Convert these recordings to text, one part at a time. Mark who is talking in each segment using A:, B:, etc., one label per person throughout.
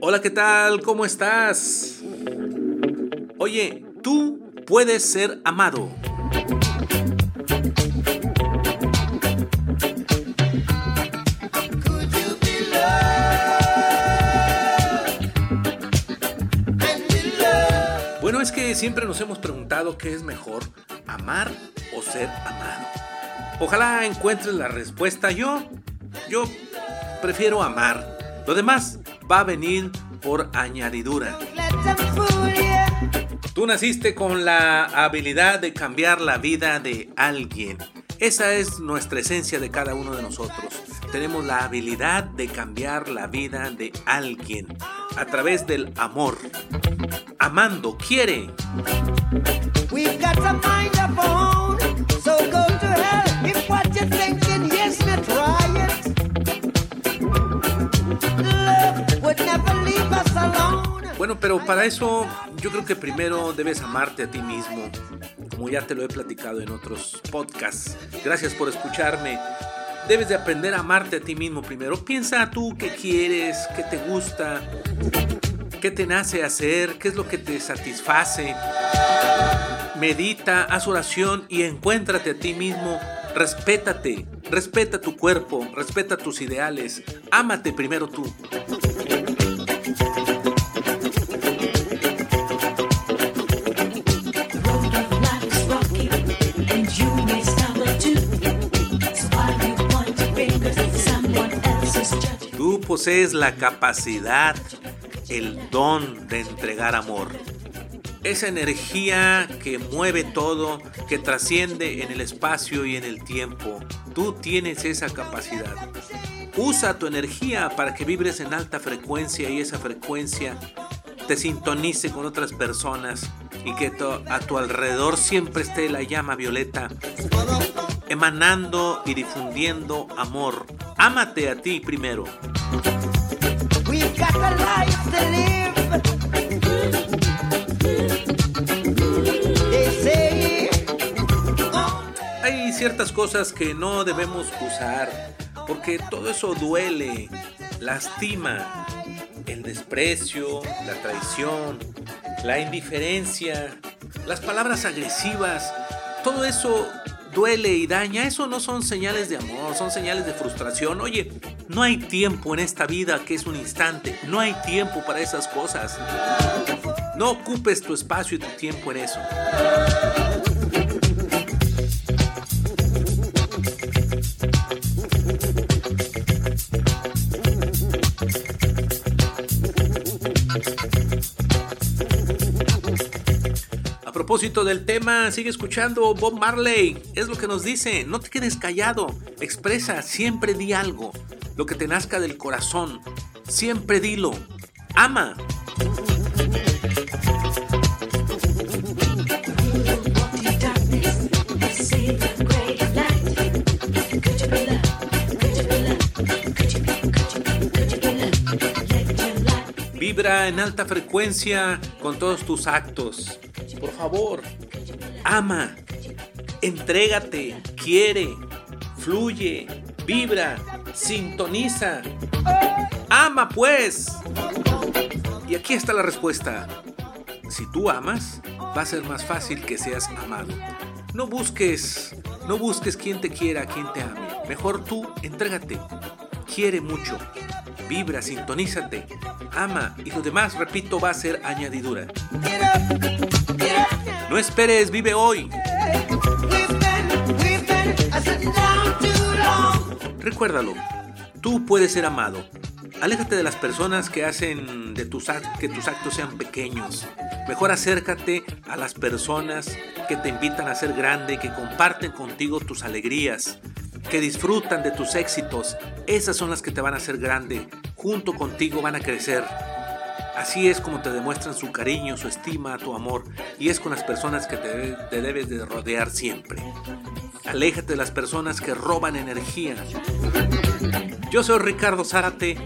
A: Hola, ¿qué tal? ¿Cómo estás? Oye, tú puedes ser amado. Bueno, es que siempre nos hemos preguntado qué es mejor, amar o ser amado. Ojalá encuentres la respuesta. Yo, yo prefiero amar. Lo demás va a venir por añadidura. Tú naciste con la habilidad de cambiar la vida de alguien. Esa es nuestra esencia de cada uno de nosotros. Tenemos la habilidad de cambiar la vida de alguien a través del amor. Amando, quiere. Bueno, pero para eso yo creo que primero debes amarte a ti mismo, como ya te lo he platicado en otros podcasts. Gracias por escucharme. Debes de aprender a amarte a ti mismo primero. Piensa tú qué quieres, qué te gusta, qué te nace hacer, qué es lo que te satisface. Medita, haz oración y encuéntrate a ti mismo. Respétate, respeta tu cuerpo, respeta tus ideales. Ámate primero tú. Posees la capacidad, el don de entregar amor. Esa energía que mueve todo, que trasciende en el espacio y en el tiempo. Tú tienes esa capacidad. Usa tu energía para que vibres en alta frecuencia y esa frecuencia te sintonice con otras personas y que a tu alrededor siempre esté la llama violeta emanando y difundiendo amor. Ámate a ti primero. Hay ciertas cosas que no debemos usar porque todo eso duele, lastima. El desprecio, la traición, la indiferencia, las palabras agresivas, todo eso duele y daña, eso no son señales de amor, son señales de frustración. Oye, no hay tiempo en esta vida que es un instante, no hay tiempo para esas cosas. No ocupes tu espacio y tu tiempo en eso. Propósito del tema, sigue escuchando Bob Marley. Es lo que nos dice, no te quedes callado, expresa, siempre di algo, lo que te nazca del corazón, siempre dilo, ama. Vibra en alta frecuencia con todos tus actos por favor, ama, entrégate, quiere, fluye, vibra, sintoniza. Ama pues. Y aquí está la respuesta. Si tú amas, va a ser más fácil que seas amado. No busques, no busques quien te quiera, quien te ame. Mejor tú entrégate. Quiere mucho. Vibra, sintonízate. Ama y lo demás, repito, va a ser añadidura. No esperes, vive hoy. Recuérdalo, tú puedes ser amado. Aléjate de las personas que hacen de tus que tus actos sean pequeños. Mejor acércate a las personas que te invitan a ser grande, que comparten contigo tus alegrías, que disfrutan de tus éxitos. Esas son las que te van a hacer grande. Junto contigo van a crecer. Así es como te demuestran su cariño, su estima, tu amor, y es con las personas que te, debes de rodear siempre. Aléjate de las personas que roban energía. Yo soy Ricardo Zárate.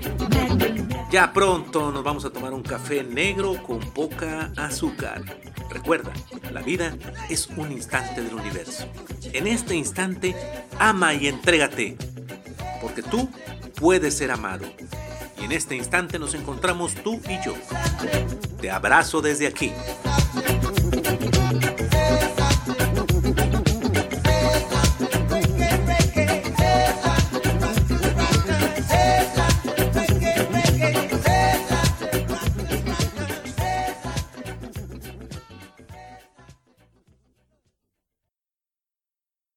A: Ya pronto nos vamos a tomar un café negro con poca azúcar. Recuerda, la vida es un instante del universo. En este instante, ama y entrégate porque tú puedes ser amado. Y en este instante nos encontramos tú y yo. Te abrazo desde aquí.